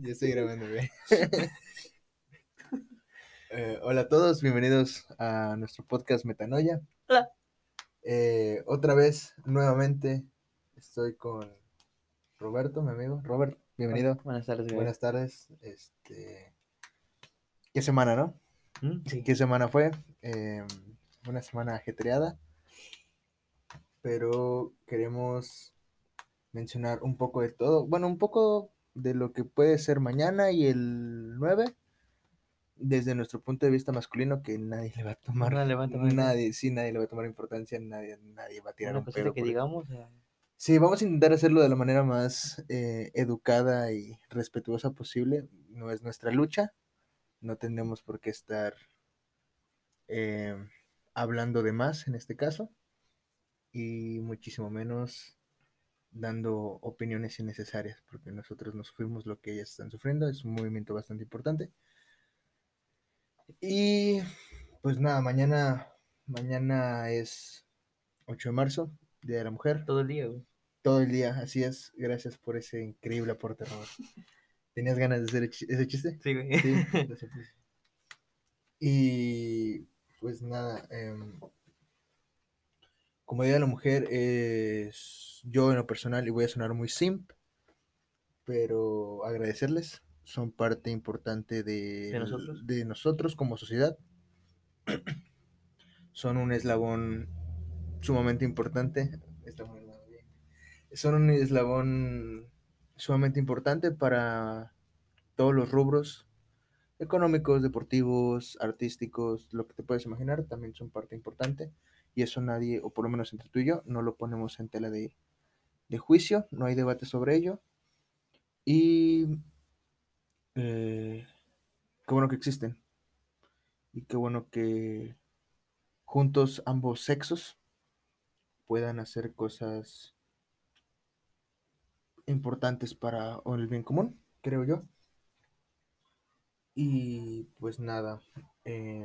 Ya estoy grabando, güey. Eh, hola a todos, bienvenidos a nuestro podcast Metanoia. Hola. Eh, otra vez, nuevamente, estoy con Roberto, mi amigo. Robert, bienvenido. Buenas tardes, güey. Buenas tardes. Este, ¿qué semana, no? ¿Mm? Sí. ¿Qué semana fue? Eh, una semana ajetreada, pero queremos mencionar un poco de todo. Bueno, un poco de lo que puede ser mañana y el 9, desde nuestro punto de vista masculino, que nadie le va a tomar. Nadie le va a tomar- Nadie, sí, nadie le va a tomar importancia, nadie, nadie va a tirar Una un cosita pedo que digamos. eh, Sí, vamos a intentar hacerlo de la manera más eh, educada y respetuosa posible. No es nuestra lucha. No tenemos por qué estar eh, hablando de más en este caso. Y muchísimo menos dando opiniones innecesarias, porque nosotros no sufrimos lo que ellas están sufriendo. Es un movimiento bastante importante. Y pues nada, mañana, mañana es 8 de marzo, Día de la Mujer. todo el día, güey. Todo el día, así es. Gracias por ese increíble aporte, Robert. ¿Tenías ganas de hacer ese chiste? Sí, güey. Sí, pues. Y pues nada, em, como Día de la Mujer es yo en lo personal, y voy a sonar muy simp, pero agradecerles, son parte importante de, ¿De nosotros? de nosotros como sociedad. Son un eslabón sumamente importante. Son un eslabón sumamente importante para todos los rubros económicos, deportivos, artísticos, lo que te puedes imaginar, también son parte importante. Y eso nadie, o por lo menos entre tú y yo, no lo ponemos en tela de, de juicio, no hay debate sobre ello. Y eh, qué bueno que existen. Y qué bueno que juntos ambos sexos puedan hacer cosas importantes para el bien común, creo yo. Y pues nada, eh,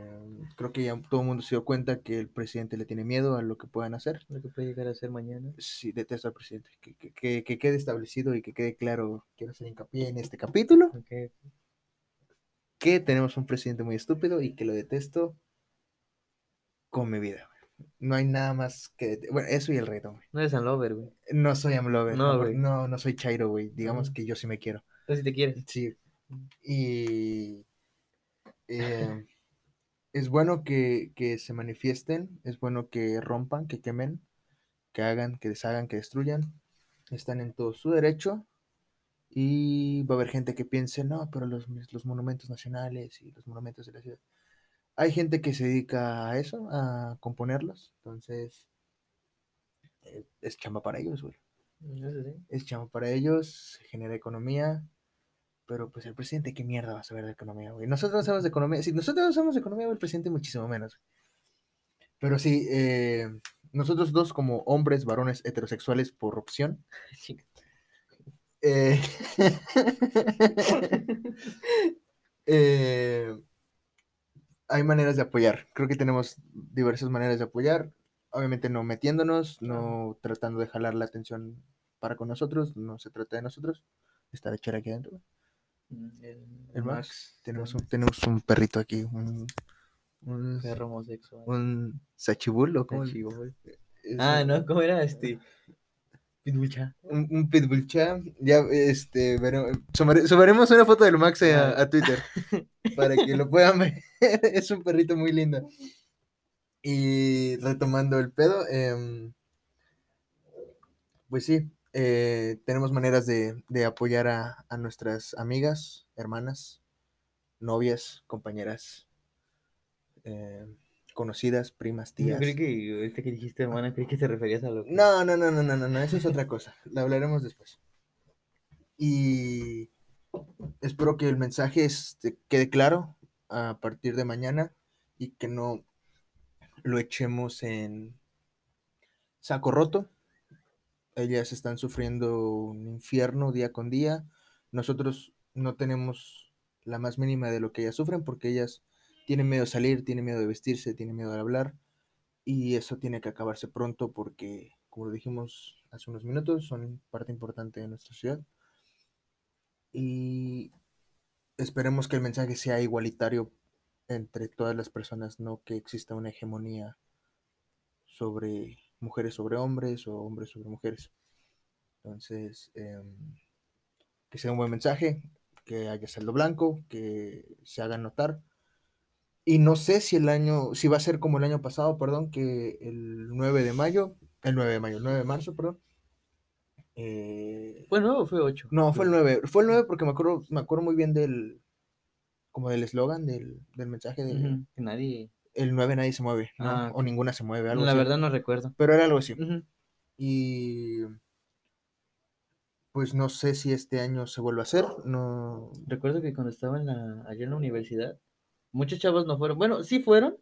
creo que ya todo el mundo se dio cuenta que el presidente le tiene miedo a lo que puedan hacer. Lo que puede llegar a ser mañana. Sí, detesto al presidente. Que, que- que- que quede establecido y que quede claro, quiero hacer hincapié en este capítulo, Ok. que tenemos un presidente muy estúpido y que lo detesto con mi vida. No hay nada más que... Bueno, eso y el reto, güey. No eres San Lover, güey. No soy amlover. No, No, güey. no, no soy chairo, güey. Digamos Ah. que yo sí me quiero. Entonces, si te quieres. Sí. Y eh, es bueno que, que se manifiesten, es bueno que rompan, que quemen, que hagan, que deshagan, que destruyan. Están en todo su derecho. Y va a haber gente que piense, no, pero los, los monumentos nacionales y los monumentos de la ciudad. Hay gente que se dedica a eso, a componerlos. Entonces, eh, es chamba para ellos, güey sí. es chamo para ellos, genera economía, pero pues el presidente, ¿qué mierda va a saber de economía, güey? Nosotros no sabemos de economía, si nosotros no sabemos de economía, güey, el presidente muchísimo menos. Pero sí, eh, nosotros dos como hombres, varones heterosexuales por opción, eh, eh, hay maneras de apoyar. Creo que tenemos diversas maneras de apoyar. Obviamente no metiéndonos, no tratando de jalar la atención para con nosotros. No se trata de nosotros. Está de chera aquí adentro. Mm, El, El Max. Tenemos un, tenemos un perrito aquí. Un, un, perro homosexual. un sachibul, ¿o cómo? Ah, un- no, ¿cómo era este? Pitbucha. Un, un pitbull champ. Ya, este, veremos- subare- subiremos una foto del Max a, a Twitter para que lo puedan ver. es un perrito muy lindo. Y retomando el pedo, em, pues sí, eh, tenemos maneras de, de apoyar a, a nuestras amigas, hermanas, novias, compañeras, em, conocidas, primas, Yo tías. creí que ahorita que dijiste, hermana, creí que te referías a lo que... No, no, no, no, no, no, no, eso es otra cosa. La hablaremos después. Y espero que el mensaje este, quede claro a partir de mañana y que no lo echemos en saco roto. Ellas están sufriendo un infierno día con día. Nosotros no tenemos la más mínima de lo que ellas sufren porque ellas tienen miedo de salir, tienen miedo de vestirse, tienen miedo de hablar. Y eso tiene que acabarse pronto porque, como lo dijimos hace unos minutos, son parte importante de nuestra ciudad. Y esperemos que el mensaje sea igualitario entre todas las personas, no que exista una hegemonía sobre mujeres sobre hombres o hombres sobre mujeres. Entonces, em, que sea un buen mensaje, que haya saldo blanco, que se hagan notar. Y no sé si el año, si va a ser como el año pasado, perdón, que el 9 de mayo, el 9 de mayo, el 9 de marzo, perdón. eh, ¿Fue nuevo o fue 8? no, fue el 9. Fue el 9 porque me acuerdo, me acuerdo muy bien del, como del eslogan, del, del mensaje de Que nadie. El 9 nadie se mueve, ¿no? Ah, o ninguna se mueve, algo La así. verdad no recuerdo. Pero era algo así. Y pues no sé si este año se vuelve a hacer, no... Recuerdo que cuando estaba en la, allá en la universidad, muchos chavos no fueron. Bueno, sí fueron,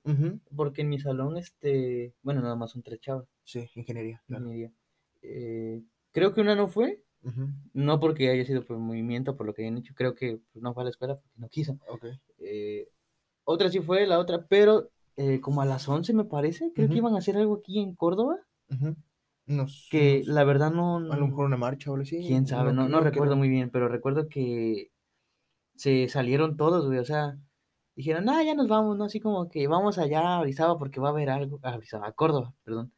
porque en mi salón, este, bueno, nada más son tres chavas. Sí, ingeniería, claro. ingeniería. Eh, creo que una no fue, no porque haya sido por movimiento, por lo que hayan hecho, creo que pues, no fue a la escuela porque no quiso. Eh, otra sí fue, la otra, pero eh, como a las 11 me parece, creo que iban a hacer algo aquí en Córdoba. Nos- que nos- la verdad no... A lo mejor una marcha o algo así. Quién sabe, no, no recuerdo muy bien, pero recuerdo que se salieron todos, güey, o sea, dijeron, ah, ya nos vamos, ¿no? Así como que vamos allá a Orizaba porque va a haber algo, a Orizaba, a Córdoba, perdón,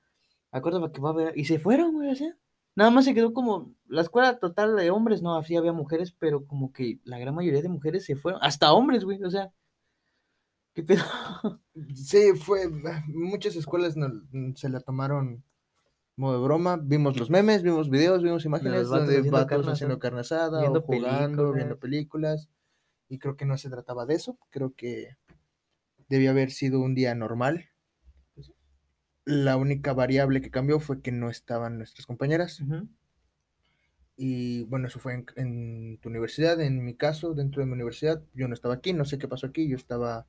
a Córdoba que va a haber, y se fueron, güey, o sea, nada más se quedó como, la escuela total de hombres, no, así había mujeres, pero como que la gran mayoría de mujeres se fueron, hasta hombres, güey, o sea, ¿qué pedo? Sí, fue. Muchas escuelas no- se la tomaron modo de broma. Vimos los memes, vimos videos, vimos imágenes vatos donde haciendo vatos carne haciendo asada, carne asada viendo o jugando, viendo películas. Y creo que no se trataba de eso. Creo que debía haber sido un día normal. La única variable que cambió fue que no estaban nuestras compañeras. Y bueno, eso fue en, en tu universidad. En mi caso, dentro de mi universidad, yo no estaba aquí, no sé qué pasó aquí. Yo estaba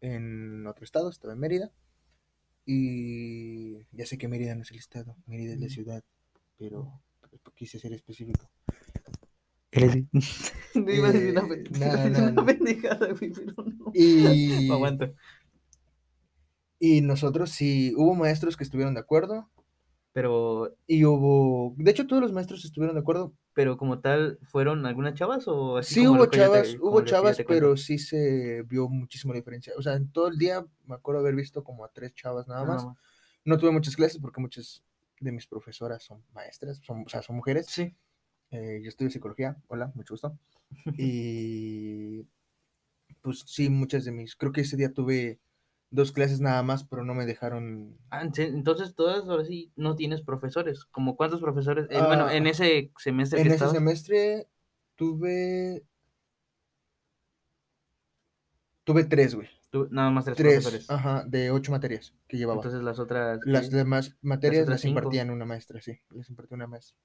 en otro estado, estaba en Mérida. Y ya sé que Mérida no es el estado, Mérida es la Mm. ciudad, pero quise ser específico. No iba a decir una, Eh, pen- no, iba a decir no, una no. pendejada, güey, pero no. Y, aguanto. y nosotros sí, hubo maestros que estuvieron de acuerdo. Pero, Y hubo, de hecho todos los maestros estuvieron de acuerdo. pero como tal, ¿fueron algunas chavas o así Sí como hubo te- chavas, hubo chavas, pero sí se vio muchísima diferencia. O sea, en todo el día me acuerdo haber visto como a tres chavas nada más. No tuve muchas clases porque muchas de mis profesoras son maestras, son, o sea, son mujeres. Sí. Eh, yo estudio psicología, hola, mucho gusto. Y pues sí, muchas de mis, creo que ese día tuve dos clases nada más, pero no me dejaron... Ah, entonces todas ahora sí no tienes profesores. ¿Como cuántos profesores? Eh, bueno, Ah, en ese semestre En que ese estabas, semestre tuve... Tuve tres, güey. tú- nada más tres, Tres, profesores. ajá, de ocho materias que llevaba. Entonces las otras... Las ¿qué? demás materias las impartían una maestra, sí, las impartía una maestra.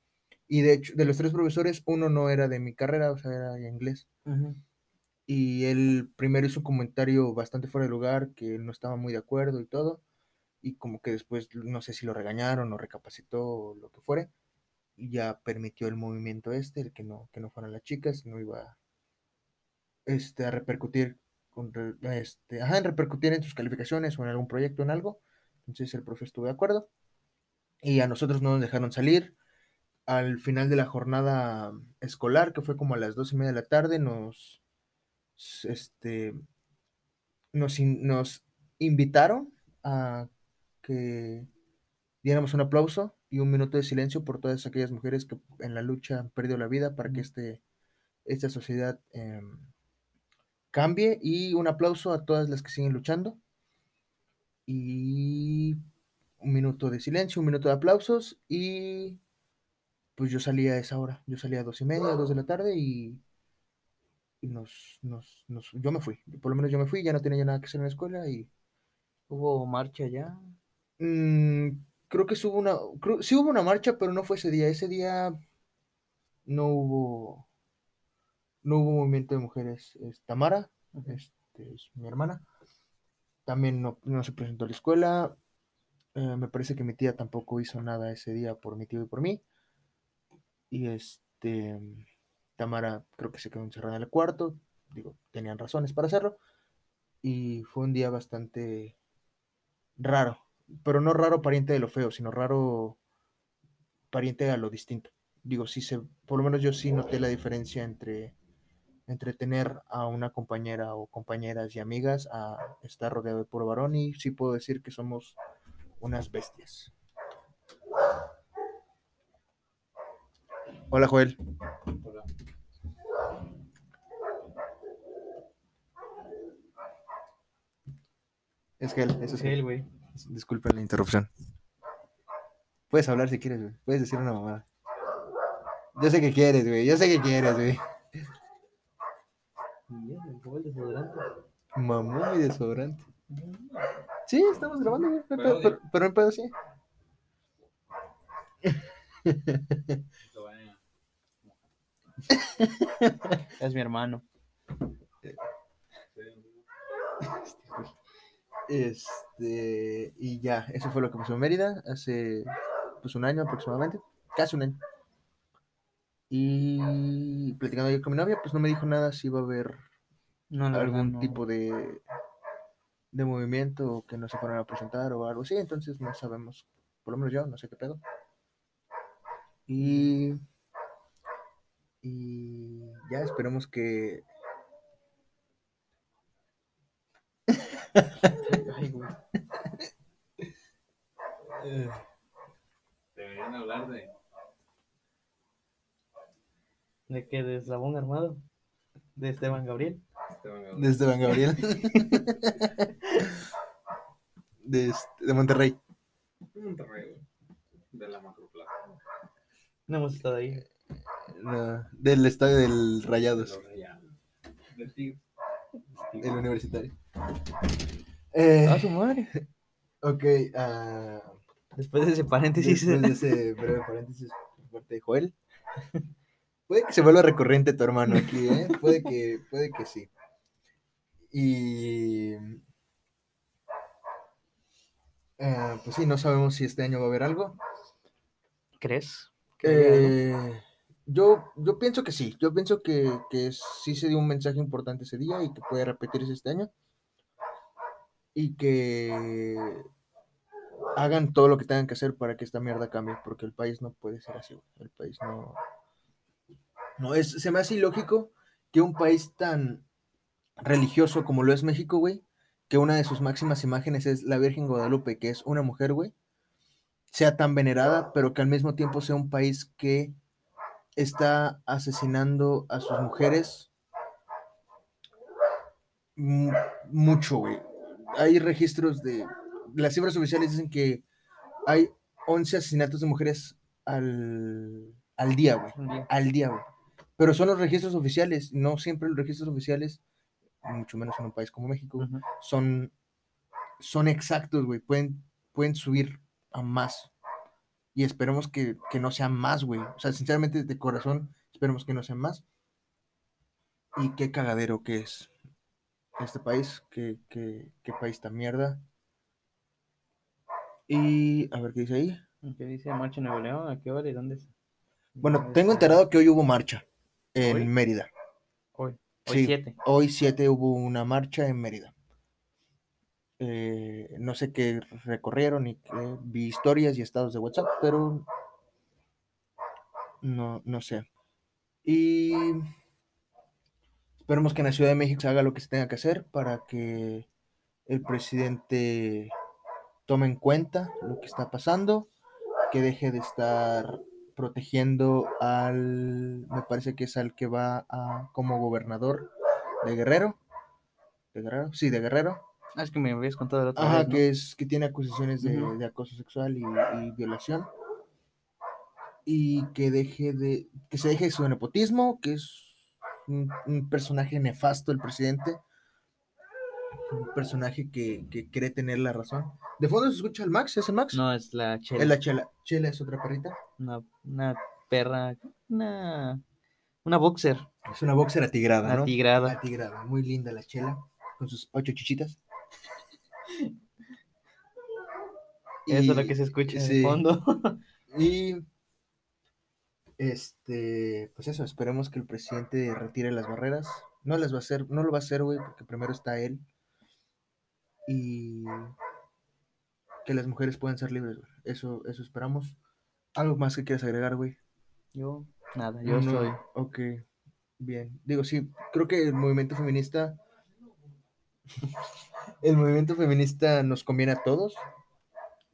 Y de hecho, de los tres profesores, uno no era de mi carrera, o sea, era de inglés. Ujú. Y él primero hizo un comentario bastante fuera de lugar, que no estaba muy de acuerdo y todo. Y como que después, no sé si lo regañaron o recapacitó o lo que fuere. Y ya permitió el movimiento este, el que no, que no fueran las chicas, no iba este, a repercutir, con, este, ajá, en repercutir en sus calificaciones o en algún proyecto, en algo. Entonces el profe estuvo de acuerdo. Y a nosotros no nos dejaron salir. Al final de la jornada escolar, que fue como a las dos y media de la tarde, nos, este, nos, in- nos invitaron a que diéramos un aplauso y un minuto de silencio por todas aquellas mujeres que en la lucha han perdido la vida para que este, esta sociedad em, cambie y un aplauso a todas las que siguen luchando. Y un minuto de silencio, un minuto de aplausos y pues yo salía a esa hora, yo salía a dos y media, dos de la tarde y, y nos, nos, nos- yo me fui, por lo menos yo me fui, ya no tenía nada que hacer en la escuela y Hubo marcha ya. mm, creo que sí hubo una, creo- sí hubo una marcha, pero no fue ese día, ese día no hubo, no hubo movimiento de mujeres. Es Tamara, este, es mi hermana, también no, no se presentó a la escuela, eh, me parece que mi tía tampoco hizo nada ese día por mi tío y por mí. Y este, Tamara creo que se quedó encerrada en el cuarto, digo, tenían razones para hacerlo. Y fue un día bastante raro, pero no raro pariente de lo feo, sino raro pariente a lo distinto. Digo, sí se, por lo menos yo sí noté la diferencia entre, entretener a una compañera o compañeras y amigas a estar rodeado de puro varón y sí puedo decir que somos unas bestias. Hola Joel. Es Gel, eso Es él, güey. Disculpen la interrupción. Puedes hablar si quieres, güey. Puedes decir una mamada. Yo sé que quieres, güey. Yo sé que quieres, güey. Mamón y desodorante. Sí, estamos grabando, güey. Pero. Pero, hay pedo, sí. Es mi hermano. Este, y ya, eso fue lo que pasó en Mérida hace pues un año aproximadamente, casi un año. Y platicando yo con mi novia, pues no me dijo nada si iba a haber No, algún no. tipo de, de movimiento o que no se fueran a presentar o algo así, entonces no sabemos, por lo menos yo no sé qué pedo. Y, y ya esperemos que... Ay, güey. Deberían hablar de. ¿De qué? ¿De Eslabón Armado? ¿De Esteban Gabriel? Esteban Gabriel. De Esteban Gabriel. de, este- de Monterrey. Monterrey, güey. De la macroplaza. No hemos estado ahí. No, del estadio del De Rayados, los Rayados. De Tigres. el universitario. Eh, ¡A su madre! ok, ah, Después de ese paréntesis. después de ese breve paréntesis por parte de Joel. Puede que se vuelva recurrente tu hermano aquí, ¿eh? Puede que, puede que sí. Y... ah, pues sí, no sabemos si este año va a haber algo. ¿Crees? que haya algo? Eh, yo, yo pienso que sí, yo pienso que, que sí se dio un mensaje importante ese día y que puede repetirse este año. Y que hagan todo lo que tengan que hacer para que esta mierda cambie, porque el país no puede ser así. El país no... No, es, se me hace ilógico que un país tan religioso como lo es México, güey, que una de sus máximas imágenes es la Virgen Guadalupe, que es una mujer, güey, sea tan venerada, pero que al mismo tiempo sea un país que está asesinando a sus mujeres mu- mucho, güey. Hay registros de... Las cifras oficiales dicen que hay 11 asesinatos de mujeres al, al día, güey. Al día, güey. Pero son los registros oficiales, no siempre los registros oficiales, mucho menos en un país como México, son, son exactos, güey. Pueden, pueden subir a más. Y esperemos que, que no sean más, güey. O sea, sinceramente, de corazón, esperemos que no sean más. Y qué cagadero que es este país. Qué, qué, qué país tan mierda. Y a ver qué dice ahí. ¿Qué dice Marcha Nuevo León? ¿A qué hora y dónde es? Bueno, ¿Dónde tengo enterado que hoy hubo marcha en ¿Hoy? Mérida. Hoy. Hoy Sí, 7. Hoy 7 hubo una marcha en Mérida. Eh, no sé qué recorrieron y qué, vi historias y estados de WhatsApp, pero no, no sé. Y esperemos que en la Ciudad de México se haga lo que se tenga que hacer para que el presidente tome en cuenta lo que está pasando, que deje de estar protegiendo al, me parece que es al que va a, como gobernador de Guerrero. ¿De Guerrero? Sí, de Guerrero. Ah, es que me habías contado la otra Ajá, vez, ¿no? que es que tiene acusaciones de, acoso sexual y, y violación. Y que deje de, que se deje de su nepotismo, que es un, un personaje nefasto el presidente. Un personaje que, que cree tener la razón. De fondo se escucha el Max, ¿es el Max? No, es la Chela. Es la Chela. Chela es otra perrita. Una, una perra. Una. Una boxer. Es una boxer atigrada, Una ¿no? tigrada. Atigrada. Muy linda la Chela, con sus ocho chichitas. Eso es lo que se escucha en sí. el fondo. Y este, pues eso, esperemos que el presidente retire las barreras. No las va a hacer, no lo va a hacer, güey, porque primero está él. Y que las mujeres puedan ser libres, güey. Eso, eso esperamos. ¿Algo más que quieras agregar, güey? Yo, nada, yo No, estoy. Ok. bien. Digo, sí, creo que el movimiento feminista, el movimiento feminista nos conviene a todos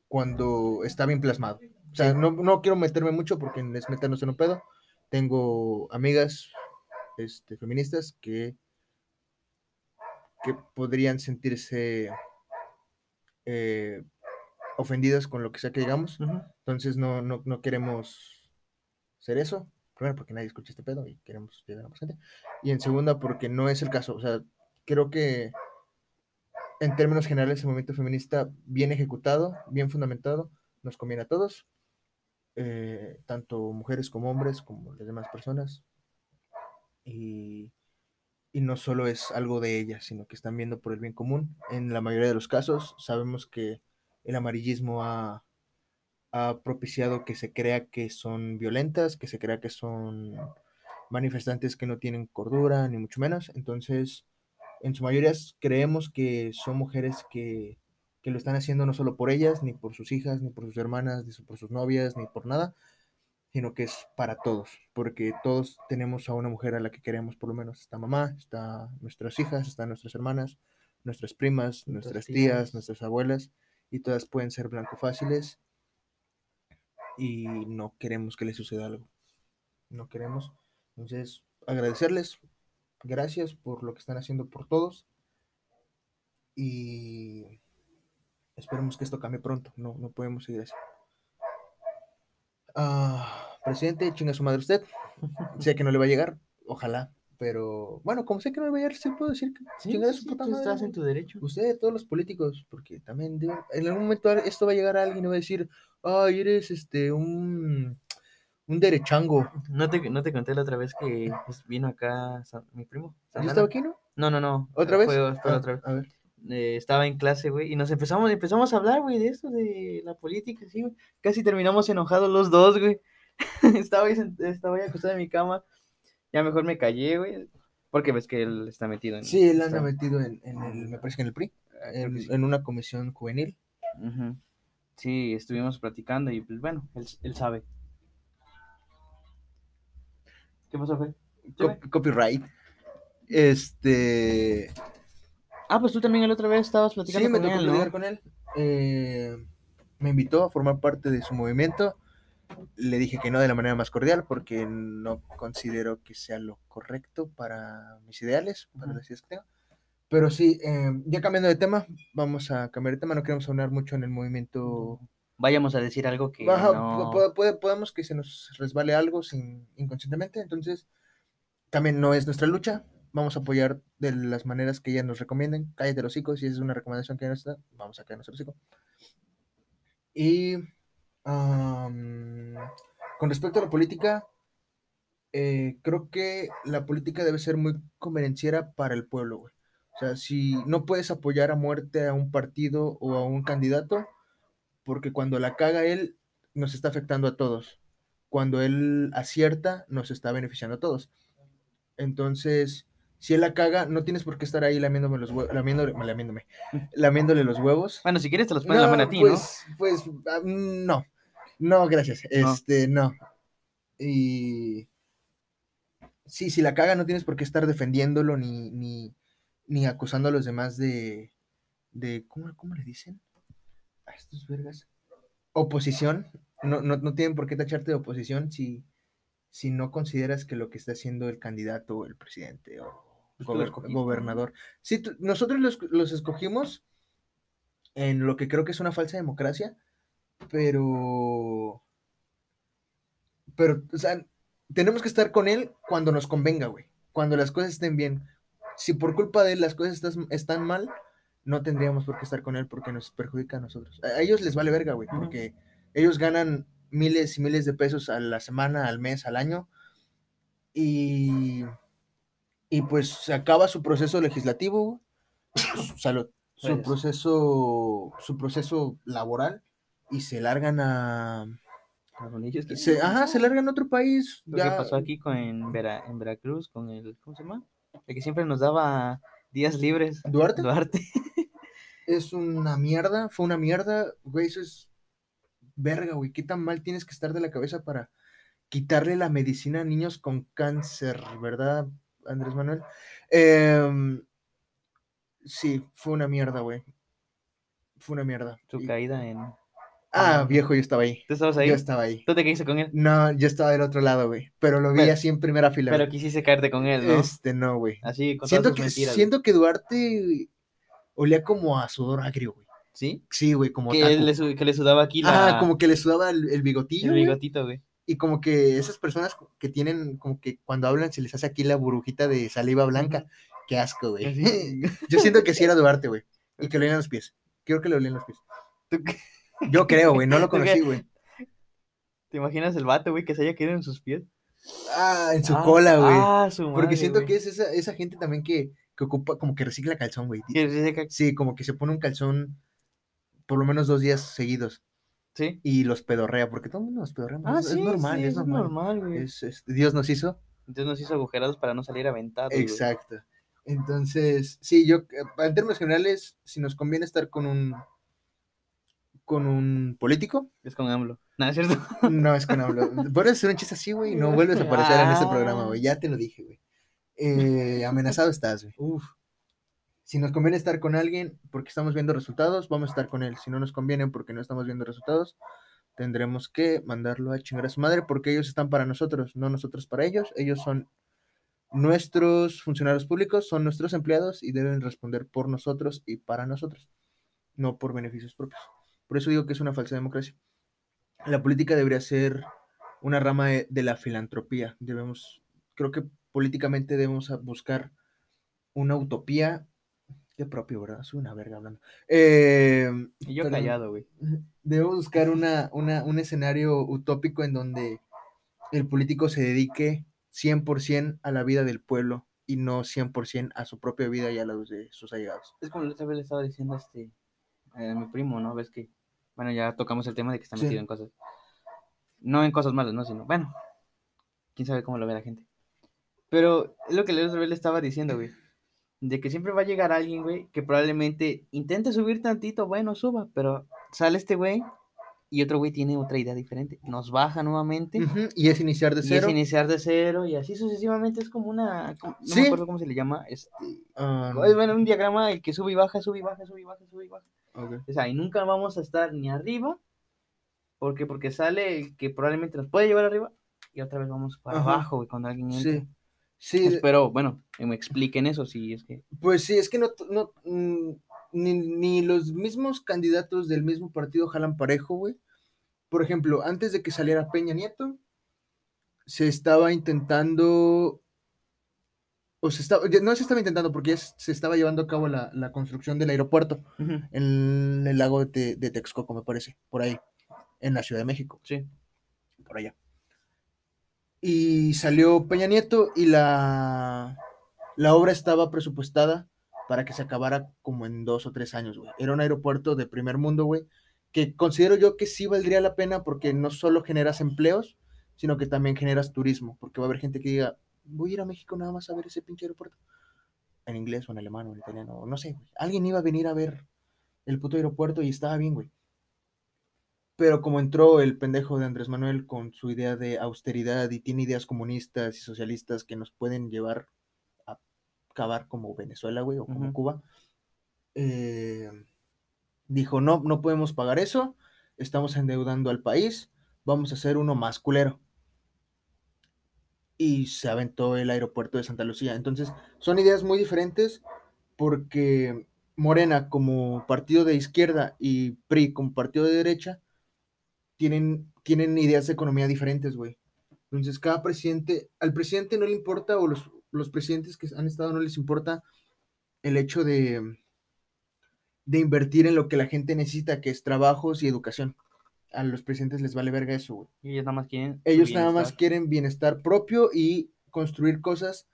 cuando está bien plasmado. O sea, no, no quiero meterme mucho porque es meternos en un pedo. Tengo amigas este, feministas que, que podrían sentirse eh, ofendidas con lo que sea que digamos. Entonces no, no, no queremos hacer eso. Primero porque nadie escucha este pedo y queremos llegar a más gente. Y en segunda porque no es el caso. O sea, creo que en términos generales el movimiento feminista bien ejecutado, bien fundamentado, nos conviene a todos. Eh, tanto mujeres como hombres, como las demás personas. Y, y no solo es algo de ellas, sino que están viendo por el bien común. En la mayoría de los casos sabemos que el amarillismo ha, ha propiciado que se crea que son violentas, que se crea que son manifestantes que no tienen cordura, ni mucho menos. Entonces, en su mayoría creemos que son mujeres que, que lo están haciendo no solo por ellas, ni por sus hijas, ni por sus hermanas, ni por sus novias, ni por nada, sino que es para todos, porque todos tenemos a una mujer a la que queremos, por lo menos. Está mamá, está nuestras hijas, están nuestras hermanas, nuestras primas, nuestras tías, tías. nuestras abuelas, y todas pueden ser blanco fáciles y no queremos que les suceda algo. No queremos. Entonces, agradecerles. Gracias por lo que están haciendo por todos. Y esperemos que esto cambie pronto. No, no podemos seguir así. Ah, presidente, chinga su madre usted. sé que no le va a llegar. Ojalá. Pero bueno, como sé que no le va a llegar, sí puedo decir que Sí, chingar a sí, su sí, puta tú madre, estás en tu derecho. Usted, todos los políticos, porque también deben- en algún momento esto va a llegar a alguien y va a decir, ay, eres este un, un derechango. No te, no te conté la otra vez que pues, vino acá San- mi primo. ¿Yo estaba aquí, no? No, no, no. ¿Otra vez? Fue, fue Ah, otra vez. A ver. Eh, estaba en clase, güey, y nos empezamos, empezamos a hablar, güey, de esto, de la política, sí, güey. Casi terminamos enojados los dos, güey. estaba, ahí, estaba ahí acostado en mi cama. Ya mejor me callé, güey. Porque ves que él está metido en. Sí, él anda está- metido en, en el, me parece que en el PRI, Ah, en, que sí. en una comisión juvenil. Sí, estuvimos platicando y pues bueno, él, él sabe. ¿Qué pasó, Fe? Co- copyright. Este. Ah, pues tú también la otra vez estabas platicando Sí, me con tocó él, ¿no? platicar con él. Eh, me invitó a formar parte de su movimiento. Le dije que no de la manera más cordial porque no considero que sea lo correcto para mis ideales, para las ideas que tengo. Pero sí, eh, ya cambiando de tema, vamos a cambiar de tema. No queremos hablar mucho en el movimiento. Vayamos a decir algo que Baja, no... pu- puede- podemos que se nos resbale algo sin, inconscientemente. Entonces, también no es nuestra lucha. Vamos a apoyar de las maneras que ellas nos recomienden. Cállate los hocico. Si esa es una recomendación que nos da, vamos a callarnos el hocico. Y con respecto a la política, eh, creo que la política debe ser muy convenenciera para el pueblo. O sea, si no puedes apoyar a muerte a un partido o a un candidato, porque cuando la caga él, nos está afectando a todos. Cuando él acierta, nos está beneficiando a todos. Entonces, si él la caga, no tienes por qué estar ahí lamiéndome los huevos, lamiéndole, lamiéndome, lamiéndole los huevos. Bueno, si quieres te los puedes lamer a ti, pues, pues, ah, no. No, gracias. No. Este, no. Y sí, si la caga, no tienes por qué estar defendiéndolo ni, ni, ni acusando a los demás de, de ¿cómo, cómo le dicen? A estos vergas. Oposición. No, no, no tienen por qué tacharte de oposición si, si no consideras que lo que está haciendo el candidato o el presidente o gober- ¿no? gobernador. Sí, nosotros los, los escogimos en lo que creo que es una falsa democracia, pero. Pero, o sea, tenemos que estar con él cuando nos convenga, güey. Cuando las cosas estén bien. Si por culpa de él las cosas están mal, no tendríamos por qué estar con él porque nos perjudica a nosotros. A a ellos les vale verga, güey, porque ellos ganan miles y miles de pesos a la semana, al mes, al año. Y. Y pues se acaba su proceso legislativo, su- salud, su Gracias. proceso, su proceso laboral y se largan a, que- se, ajá, se largan a otro país. Lo que ya- pasó aquí con, en, Vera- en Veracruz con el, ¿cómo se llama? El que siempre nos daba días libres. Duarte Duarte. es una mierda, fue una mierda, güey, eso es verga, güey, qué tan mal tienes que estar de la cabeza para quitarle la medicina a niños con cáncer, ¿verdad, Andrés Manuel? Em, sí, fue una mierda, güey. Fue una mierda. Su Y- caída en... Ah, viejo, yo estaba ahí. ¿Tú estabas ahí? Yo estaba ahí. ¿Tú te caíste con él? No, yo estaba del otro lado, güey. Pero lo vi Pero- así en primera fila. Pero güey. quisiste caerte con él, ¿no? Este, no, güey. Así, con Siento que, güey. siento que Duarte olía como a sudor agrio, güey. ¿Sí? Sí, güey, como Que, taco. le, que le sudaba aquí la... Ah, como que le sudaba el, el bigotillo, el güey, bigotito, güey. Y como que esas personas que tienen, como que cuando hablan se les hace aquí la burbujita de saliva blanca. Qué asco, güey. Yo siento que sí era Duarte, güey. Y que le olían los pies. Creo que le olían los pies. ¿Tú qué- Yo creo, güey. No lo conocí, güey. ¿Te imaginas el vato, güey, que se haya quedado en sus pies? Ah, en su Ah, cola, güey. Ah, su Porque madre, siento güey. que es esa, esa gente también que, que ocupa, como que recicla calzón, güey. Sí, como que se pone un calzón por lo menos dos días seguidos Sí. y los pedorrea, porque todo el mundo los pedorrea. Ah, es, es sí, normal, sí, es normal. normal, güey. Es- es- Dios nos hizo. Entonces nos hizo agujerados para no salir aventados. güey. Exacto. Entonces, sí, yo, eh, en términos generales, si nos conviene estar con un con un político, Es con AMLO. No, es cierto. no es con hablo. Puedes hacer un chiste así, güey, no vuelves a aparecer en este programa, güey. Ya te lo dije, güey. Eh, amenazado estás, güey. Uf. Si nos conviene estar con alguien porque estamos viendo resultados, vamos a estar con él. Si no nos conviene porque no estamos viendo resultados, tendremos que mandarlo a chingar a su madre porque ellos están para nosotros, no nosotros para ellos. Ellos son nuestros funcionarios públicos, son nuestros empleados y deben responder por nosotros y para nosotros, no por beneficios propios. Por eso digo que es una falsa democracia. La política debería ser una rama de, de la filantropía. Debemos, creo que políticamente debemos buscar una utopía. Qué propio, ¿verdad? Soy una verga hablando. Eh, Y yo pero callado, güey. Debemos buscar una, una- un escenario utópico en donde el político se dedique 100% a la vida del pueblo y no 100% a su propia vida y a la de sus allegados. Es como la otra vez le estaba diciendo a este, a mi primo, ¿no? Ves que, bueno, ya tocamos el tema de que está Sí. metido en cosas. No en cosas malas, ¿no? Sino, bueno, quién sabe cómo lo ve la gente. Pero es lo que la otra vez le estaba diciendo, güey. De que siempre va a llegar alguien, güey, que probablemente intente subir tantito, bueno, suba, pero sale este güey y otro güey tiene otra idea diferente. Nos baja nuevamente. Y es iniciar de Y es cero. iniciar de cero y así sucesivamente es como una, como- no Sí. me acuerdo cómo se le llama, este, Um, es bueno, un diagrama el que sube y baja, sube y baja, sube y baja, sube y baja. ok. O sea, y nunca vamos a estar ni arriba, porque porque sale el que probablemente nos puede llevar arriba y otra vez vamos para Ajá. abajo, güey, cuando alguien entra. Sí. Sí, Espero, bueno, que me expliquen eso, si es que... Pues sí, es que no, no mm, ni, ni los mismos candidatos del mismo partido jalan parejo, güey. Por ejemplo, antes de que saliera Peña Nieto, se estaba intentando, o se estaba, no se estaba intentando porque ya se se estaba llevando a cabo la, la construcción del aeropuerto en el lago de, de Texcoco, me parece, por ahí, en la Ciudad de México Sí. por allá. Y salió Peña Nieto y la, la obra estaba presupuestada para que se acabara como en dos o tres años, güey. Era un aeropuerto de primer mundo, güey, que considero yo que sí valdría la pena porque no solo generas empleos, sino que también generas turismo, porque va a haber gente que diga, voy a ir a México nada más a ver ese pinche aeropuerto. En inglés o en alemán o en italiano, no sé, güey. Alguien iba a venir a ver el puto aeropuerto y estaba bien, güey. Pero como entró el pendejo de Andrés Manuel con su idea de austeridad y tiene ideas comunistas y socialistas que nos pueden llevar a acabar como Venezuela, güey, o como. Cuba, eh, dijo, no, no podemos pagar eso, estamos endeudando al país, vamos a hacer uno más culero. Y se aventó el aeropuerto de Santa Lucía. Entonces, son ideas muy diferentes porque Morena como partido de izquierda y PRI como partido de derecha tienen, tienen ideas de economía diferentes, güey. Entonces, cada presidente, al presidente no le importa, o los, los presidentes que han estado no les importa el hecho de, de invertir en lo que la gente necesita, que es trabajos y educación. A los presidentes les vale verga eso, güey. Ellos nada más quieren... Ellos nada más bienestar. quieren bienestar propio y construir cosas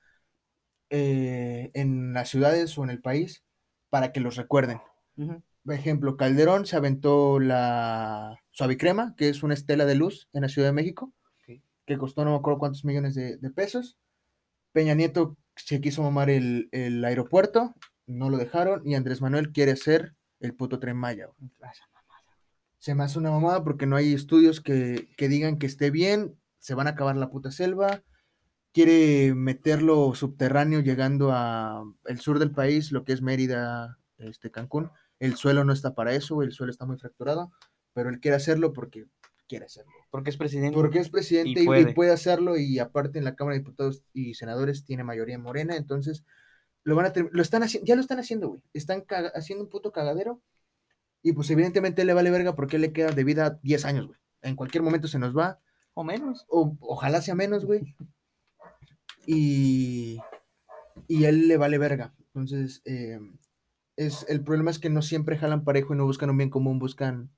eh, en las ciudades o en el país para que los recuerden. Por ejemplo, Calderón se aventó la Suavicrema, que es una estela de luz en la Ciudad de México, que costó no me acuerdo cuántos millones de, de pesos. Peña Nieto se quiso mamar el, el aeropuerto, no lo dejaron, y Andrés Manuel quiere hacer el puto tren Maya. Se me hace una mamada porque no hay estudios que, que digan que esté bien se van a acabar la puta selva, quiere meterlo subterráneo llegando a el sur del país, lo que es Mérida, este Cancún. El suelo no está para eso, el suelo está muy fracturado, pero él quiere hacerlo porque quiere hacerlo. Porque es presidente. Porque es presidente Y y, y puede. hacerlo y aparte en la Cámara de Diputados y Senadores tiene mayoría morena, entonces lo van a lo están haciendo, ya lo están haciendo, güey. Están haciendo un puto cagadero y pues evidentemente le vale verga porque le queda de vida 10 años, güey. En cualquier momento se nos va, O menos. o ojalá sea menos, güey. Y, y él le vale verga. Entonces, eh, es, el problema es que no siempre jalan parejo y no buscan un bien común, buscan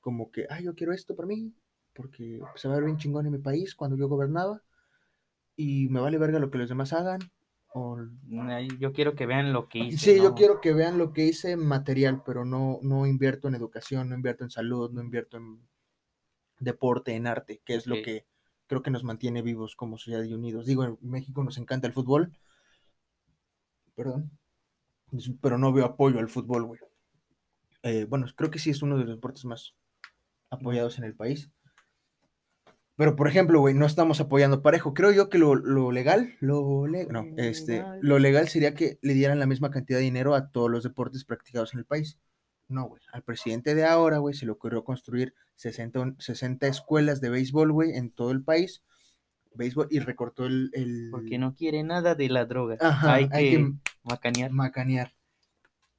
como que, ah, yo quiero esto para mí, porque se va a ver bien chingón en mi país cuando yo gobernaba, y me vale verga lo que los demás hagan. O... Ay, Yo quiero que vean lo que hice. Sí, yo quiero que vean lo que hice material, pero no, no invierto en educación, no invierto en salud, no invierto en deporte, en arte, que es lo que creo que nos mantiene vivos como sociedad y unidos. Digo, en México nos encanta el fútbol, perdón, pero no veo apoyo al fútbol, güey. Eh, bueno, creo que sí es uno de los deportes más apoyados en el país. Pero, por ejemplo, güey, no estamos apoyando parejo. Creo yo que lo, lo legal, lo le- no, este, lo legal sería que le dieran la misma cantidad de dinero a todos los deportes practicados en el país. No, güey. Al presidente de ahora, güey, se le ocurrió construir 60, un- 60 escuelas de béisbol, güey, en todo el país. Béisbol, y recortó el... el- Porque no quiere nada de la droga. Ajá, hay, hay que que macanear. macanear.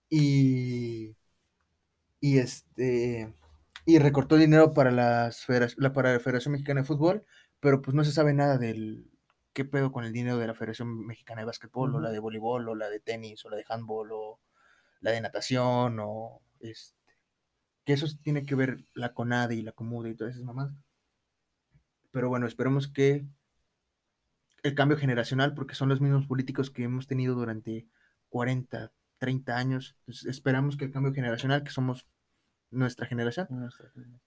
Y, y este y recortó dinero para las la, para la Federación Mexicana de Fútbol, pero pues no se sabe nada del qué pedo con el dinero de la Federación Mexicana de Básquetbol, o la de voleibol, o la de tenis, o la de handball, o la de natación, o este que eso tiene que ver la CONADE y la COMUDE y todas esas mamás. Pero bueno, esperemos que el cambio generacional, porque son los mismos políticos que hemos tenido durante 40, 30 años. Entonces, esperamos que el cambio generacional, que somos nuestra generación,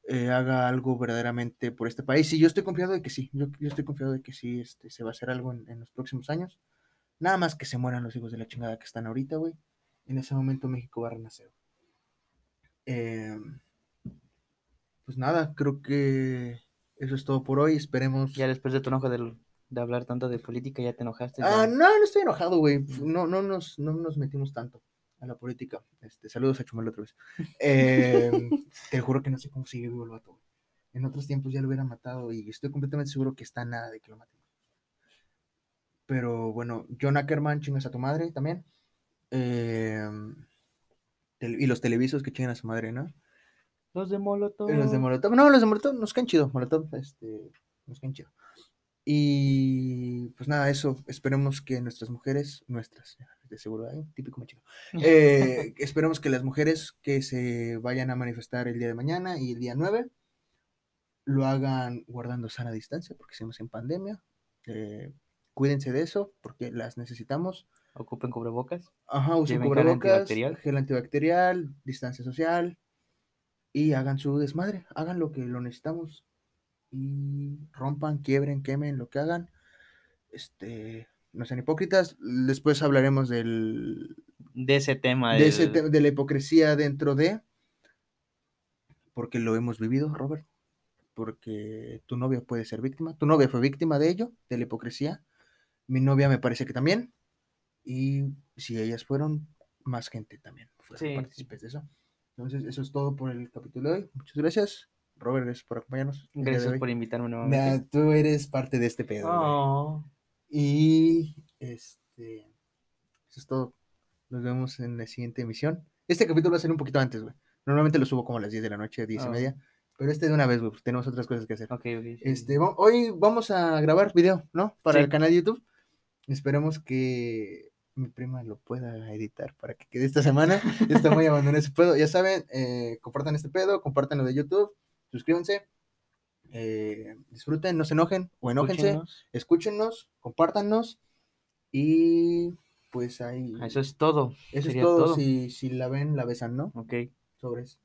eh, haga algo verdaderamente por este país. Y yo estoy confiado de que sí, yo, yo estoy confiado de que sí este, se va a hacer algo en, en los próximos años. Nada más que se mueran los hijos de la chingada que están ahorita, güey. En ese momento México va a renacer. Eh, pues nada, creo que eso es todo por hoy. Esperemos. Ya después de tu enojo del- de hablar tanto de política, ya te enojaste. Ah, no, no estoy enojado, güey. No, no, nos, no nos metimos tanto a la política. Este, saludos a Chumel otra vez. Eh, te juro que no sé cómo sigue vivo el vato. En otros tiempos ya lo hubiera matado y estoy completamente seguro que está nada de que lo maten. Pero bueno, John Ackerman, chingas a tu madre también. Eh, tel- y los televisos que chingan a su madre, ¿no? Los de Molotov. Los de Molotov. No, los de Molotov nos caen chido. Molotov, este, nos caen chido. Y pues nada, eso. Esperemos que nuestras mujeres, nuestras, de seguro, ¿eh? típico machino. Eh, esperemos que las mujeres que se vayan a manifestar el día de mañana y el día 9 lo hagan guardando sana distancia, porque estamos en pandemia. Eh, cuídense de eso, porque las necesitamos. Ocupen cubrebocas. Ajá, usen Lleven gel cubrebocas, antibacterial. gel antibacterial, distancia social y hagan su desmadre, hagan lo que lo necesitamos y rompan, quiebren, quemen, lo que hagan. Este, no sean hipócritas. Después hablaremos del, De ese tema. de, ese el- te- de la hipocresía dentro de, porque lo hemos vivido, Robert. Porque tu novia puede ser víctima. Tu novia fue víctima de ello, de la hipocresía. Mi novia me parece que también. Y si ellas fueron, más gente también fueron Sí. partícipes de eso. Entonces, eso es todo por el capítulo de hoy. Muchas gracias. Robert, gracias por acompañarnos. Gracias por invitarme Nah, nuevamente. tú eres parte de este pedo. Oh. Y este, eso es todo. Nos vemos en la siguiente emisión. Este capítulo va a ser un poquito antes, güey. Normalmente lo subo como a las 10 de la noche, 10 y Ah. media. Pero este de una vez, güey, tenemos otras cosas que hacer. Ok, ok. sí. Este, va- hoy vamos a grabar video, ¿no? Para Sí. el canal de YouTube. Esperemos que mi prima lo pueda editar para que quede esta semana. Está muy abandonado ese pedo. Ya saben, eh, compartan este pedo, compartan lo de YouTube, suscríbanse, eh, disfruten, no se enojen o enójense Escúchenos. escúchenos, compártanos y pues ahí. Eso es todo. Eso es sería todo. todo. Si, si la ven, la besan, ¿no? Ok. Sobres.